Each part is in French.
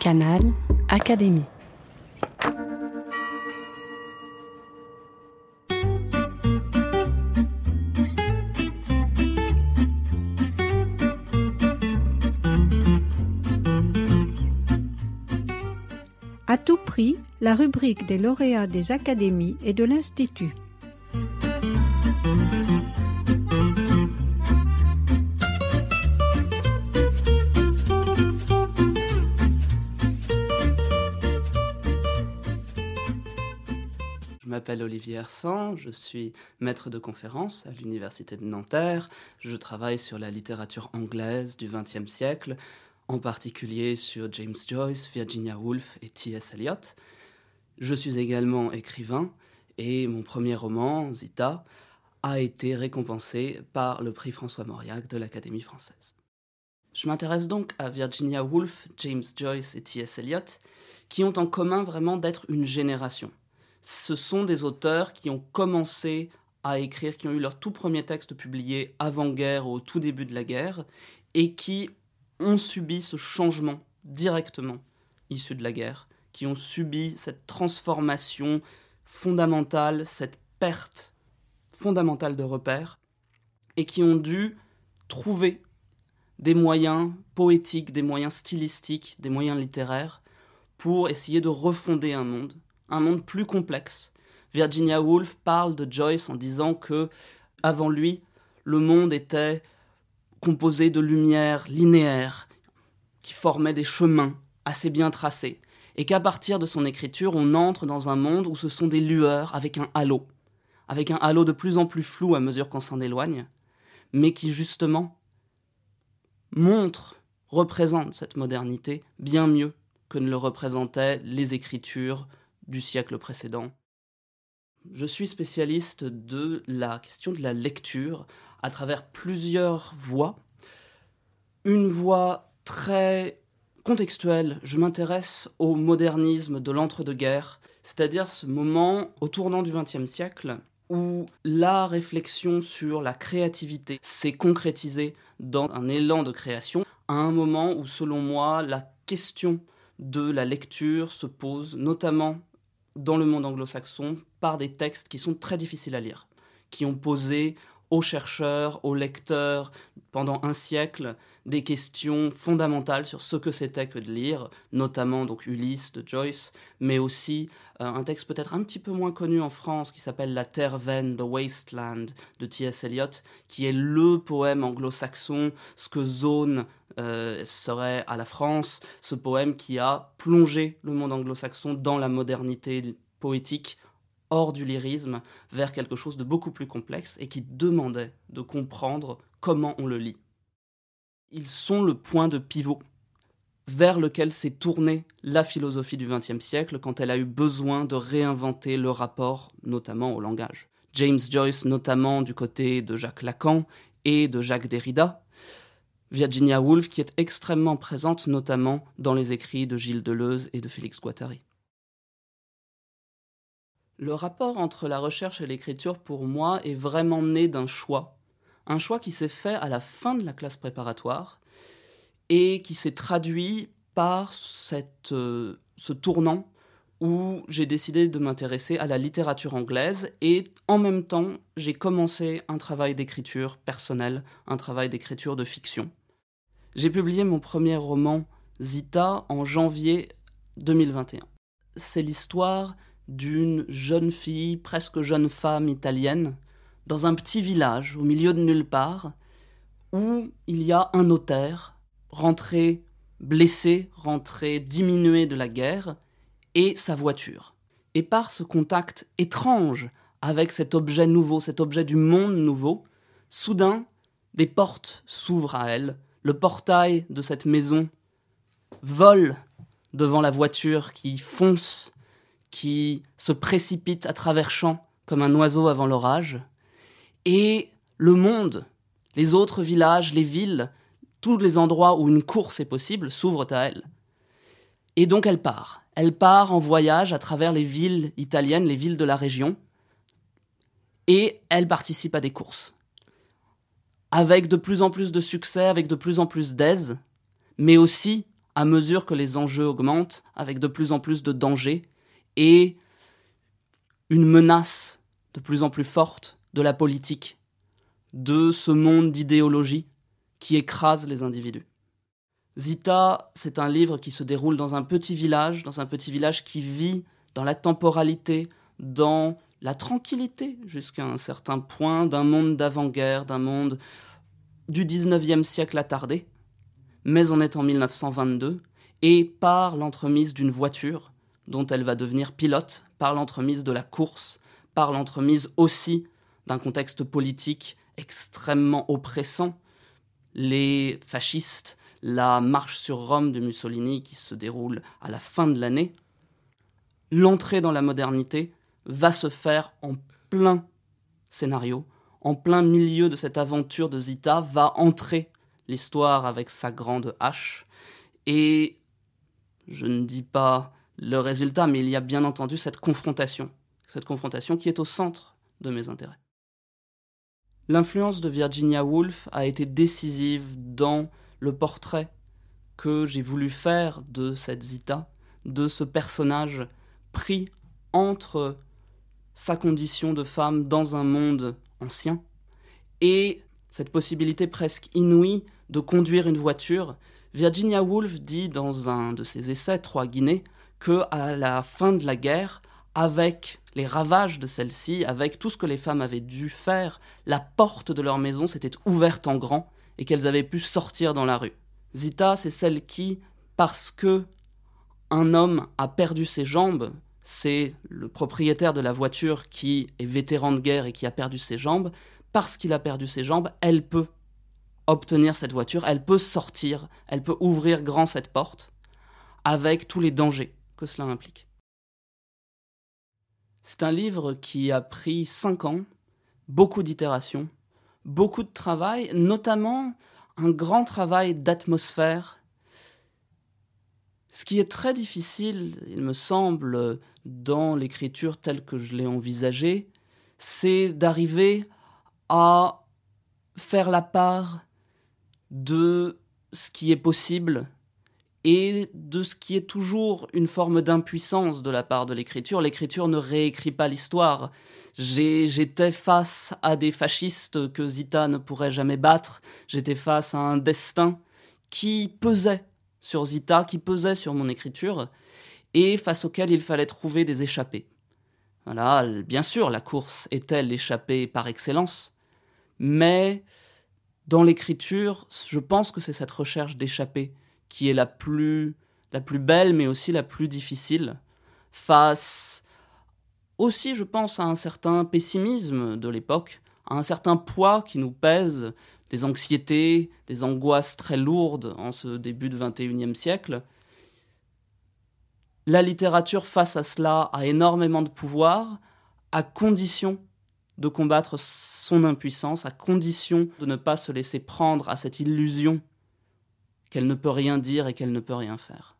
Canal Académie. À tout prix, la rubrique des lauréats des académies et de l'Institut. M'appelle Olivier Hersan, je suis maître de conférence à l'Université de Nanterre. Je travaille sur la littérature anglaise du XXe siècle, en particulier sur James Joyce, Virginia Woolf et T.S. Eliot. Je suis également écrivain et mon premier roman, Zita, a été récompensé par le prix François Mauriac de l'Académie française. Je m'intéresse donc à Virginia Woolf, James Joyce et T.S. Eliot, qui ont en commun vraiment d'être une génération. Ce sont des auteurs qui ont commencé à écrire, qui ont eu leur tout premier texte publié avant-guerre, au tout début de la guerre, et qui ont subi ce changement directement issu de la guerre, qui ont subi cette transformation fondamentale, cette perte fondamentale de repères, et qui ont dû trouver des moyens poétiques, des moyens stylistiques, des moyens littéraires pour essayer de refonder un monde, un monde plus complexe. Virginia Woolf parle de Joyce en disant que avant lui, le monde était composé de lumière linéaire qui formait des chemins assez bien tracés et qu'à partir de son écriture, on entre dans un monde où ce sont des lueurs avec un halo, avec un halo de plus en plus flou à mesure qu'on s'en éloigne, mais qui justement montre, représente cette modernité bien mieux que ne le représentaient les écritures du siècle précédent. Je suis spécialiste de la question de la lecture à travers plusieurs voies. Une voie très contextuelle, je m'intéresse au modernisme de l'entre-deux-guerres, c'est-à-dire ce moment au tournant du XXe siècle où la réflexion sur la créativité s'est concrétisée dans un élan de création, à un moment où, selon moi, la question de la lecture se pose, notamment dans le monde anglo-saxon, par des textes qui sont très difficiles à lire, qui ont posé aux chercheurs, aux lecteurs, pendant un siècle, des questions fondamentales sur ce que c'était que de lire, notamment donc Ulysse de Joyce, mais aussi euh, un texte peut-être un petit peu moins connu en France qui s'appelle La Terre vaine, The Wasteland de T.S. Eliot, qui est le poème anglo-saxon, ce que Zone euh, serait à la France, ce poème qui a plongé le monde anglo-saxon dans la modernité poétique hors du lyrisme vers quelque chose de beaucoup plus complexe et qui demandait de comprendre comment on le lit. Ils sont le point de pivot vers lequel s'est tournée la philosophie du XXe siècle quand elle a eu besoin de réinventer le rapport notamment au langage. James Joyce notamment du côté de Jacques Lacan et de Jacques Derrida, Virginia Woolf qui est extrêmement présente notamment dans les écrits de Gilles Deleuze et de Félix Guattari. Le rapport entre la recherche et l'écriture, pour moi, est vraiment né d'un choix. Un choix qui s'est fait à la fin de la classe préparatoire et qui s'est traduit par cette, euh, ce tournant où j'ai décidé de m'intéresser à la littérature anglaise et en même temps, j'ai commencé un travail d'écriture personnelle, un travail d'écriture de fiction. J'ai publié mon premier roman, Zita, en janvier 2021. C'est l'histoire d'une jeune fille, presque jeune femme italienne, dans un petit village au milieu de nulle part, où il y a un notaire rentré blessé, rentré diminué de la guerre, et sa voiture. Et par ce contact étrange avec cet objet nouveau, cet objet du monde nouveau, soudain, des portes s'ouvrent à elle, le portail de cette maison vole devant la voiture qui fonce qui se précipite à travers champs comme un oiseau avant l'orage, et le monde, les autres villages, les villes, tous les endroits où une course est possible s'ouvrent à elle. Et donc elle part. Elle part en voyage à travers les villes italiennes, les villes de la région, et elle participe à des courses. Avec de plus en plus de succès, avec de plus en plus d'aise, mais aussi à mesure que les enjeux augmentent, avec de plus en plus de dangers et une menace de plus en plus forte de la politique, de ce monde d'idéologie qui écrase les individus. Zita, c'est un livre qui se déroule dans un petit village, dans un petit village qui vit dans la temporalité, dans la tranquillité jusqu'à un certain point d'un monde d'avant-guerre, d'un monde du 19e siècle attardé, mais on est en 1922, et par l'entremise d'une voiture, dont elle va devenir pilote, par l'entremise de la course, par l'entremise aussi d'un contexte politique extrêmement oppressant, les fascistes, la marche sur Rome de Mussolini qui se déroule à la fin de l'année, l'entrée dans la modernité va se faire en plein scénario, en plein milieu de cette aventure de Zita, va entrer l'histoire avec sa grande hache. Et je ne dis pas le résultat, mais il y a bien entendu cette confrontation, cette confrontation qui est au centre de mes intérêts. L'influence de Virginia Woolf a été décisive dans le portrait que j'ai voulu faire de cette Zita, de ce personnage pris entre sa condition de femme dans un monde ancien et cette possibilité presque inouïe de conduire une voiture. Virginia Woolf dit dans un de ses essais, Trois Guinées, que à la fin de la guerre, avec les ravages de celle-ci, avec tout ce que les femmes avaient dû faire, la porte de leur maison s'était ouverte en grand et qu'elles avaient pu sortir dans la rue. Zita, c'est celle qui, parce que un homme a perdu ses jambes, c'est le propriétaire de la voiture qui est vétéran de guerre et qui a perdu ses jambes, parce qu'il a perdu ses jambes, elle peut obtenir cette voiture, elle peut sortir, elle peut ouvrir grand cette porte, avec tous les dangers que cela implique. C'est un livre qui a pris cinq ans, beaucoup d'itérations, beaucoup de travail, notamment un grand travail d'atmosphère. Ce qui est très difficile, il me semble, dans l'écriture telle que je l'ai envisagée, c'est d'arriver à faire la part de ce qui est possible et de ce qui est toujours une forme d'impuissance de la part de l'écriture. L'écriture ne réécrit pas l'histoire. J'étais face à des fascistes que Zita ne pourrait jamais battre. J'étais face à un destin qui pesait sur Zita, qui pesait sur mon écriture, et face auquel il fallait trouver des échappées. Voilà, bien sûr, la course était l'échappée par excellence, mais dans l'écriture, je pense que c'est cette recherche d'échappée qui est la plus, la plus belle, mais aussi la plus difficile, face aussi, je pense, à un certain pessimisme de l'époque, à un certain poids qui nous pèse, des anxiétés, des angoisses très lourdes en ce début du XXIe siècle. La littérature face à cela a énormément de pouvoir, à condition de combattre son impuissance, à condition de ne pas se laisser prendre à cette illusion qu'elle ne peut rien dire et qu'elle ne peut rien faire.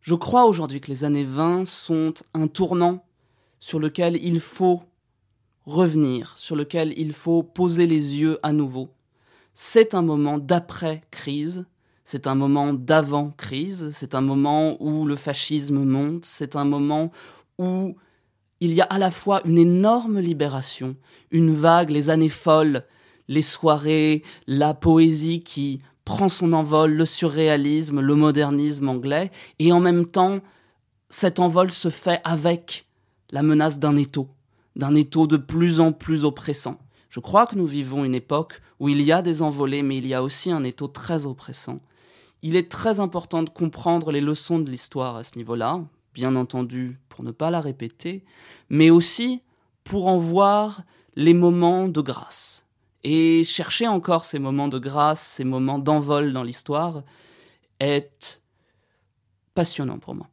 Je crois aujourd'hui que les années 20 sont un tournant sur lequel il faut revenir, sur lequel il faut poser les yeux à nouveau. C'est un moment d'après-crise, c'est un moment d'avant-crise, c'est un moment où le fascisme monte, c'est un moment où il y a à la fois une énorme libération, une vague, les années folles, les soirées, la poésie qui prend son envol, le surréalisme, le modernisme anglais, et en même temps, cet envol se fait avec la menace d'un étau, d'un étau de plus en plus oppressant. Je crois que nous vivons une époque où il y a des envolées, mais il y a aussi un étau très oppressant. Il est très important de comprendre les leçons de l'histoire à ce niveau-là, bien entendu pour ne pas la répéter, mais aussi pour en voir les moments de grâce. Et chercher encore ces moments de grâce, ces moments d'envol dans l'histoire, est passionnant pour moi.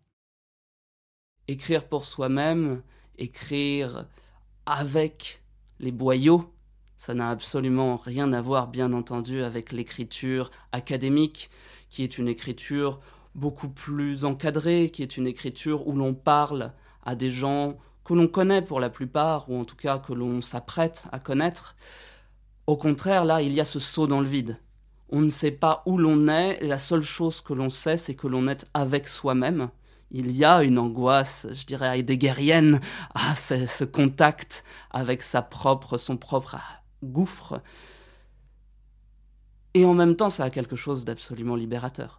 Écrire pour soi-même, écrire avec les boyaux, ça n'a absolument rien à voir, bien entendu, avec l'écriture académique, qui est une écriture beaucoup plus encadrée, qui est une écriture où l'on parle à des gens que l'on connaît pour la plupart, ou en tout cas que l'on s'apprête à connaître. Au contraire, là, il y a ce saut dans le vide. on ne sait pas où l'on est, la seule chose que l'on sait, c'est que l'on est avec soi-même. Il y a une angoisse, je dirais, heideggerienne, à ce contact avec sa propre, son propre gouffre. Et en même temps, ça a quelque chose d'absolument libérateur.